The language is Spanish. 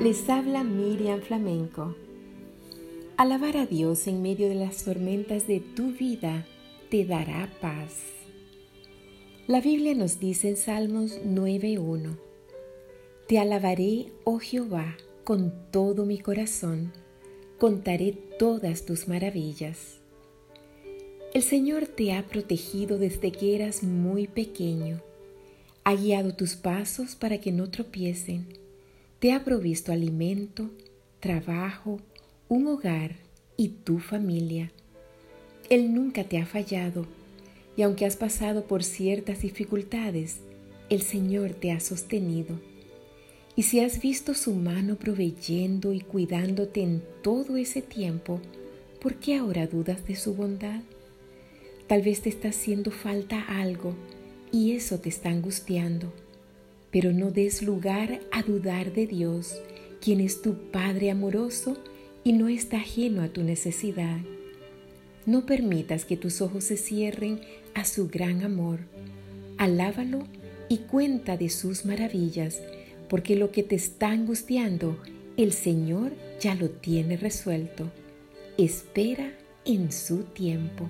Les habla Miriam Flamenco. Alabar a Dios en medio de las tormentas de tu vida te dará paz. La Biblia nos dice en Salmos 9.1, Te alabaré, oh Jehová, con todo mi corazón, contaré todas tus maravillas. El Señor te ha protegido desde que eras muy pequeño, ha guiado tus pasos para que no tropiecen te ha provisto alimento, trabajo, un hogar y tu familia. Él nunca te ha fallado y aunque has pasado por ciertas dificultades, el Señor te ha sostenido. Y si has visto su mano proveyendo y cuidándote en todo ese tiempo, ¿por qué ahora dudas de su bondad? Tal vez te está haciendo falta algo y eso te está angustiando pero no des lugar a dudar de Dios, quien es tu Padre amoroso y no está ajeno a tu necesidad. No permitas que tus ojos se cierren a su gran amor. Alábalo y cuenta de sus maravillas, porque lo que te está angustiando, el Señor ya lo tiene resuelto. Espera en su tiempo.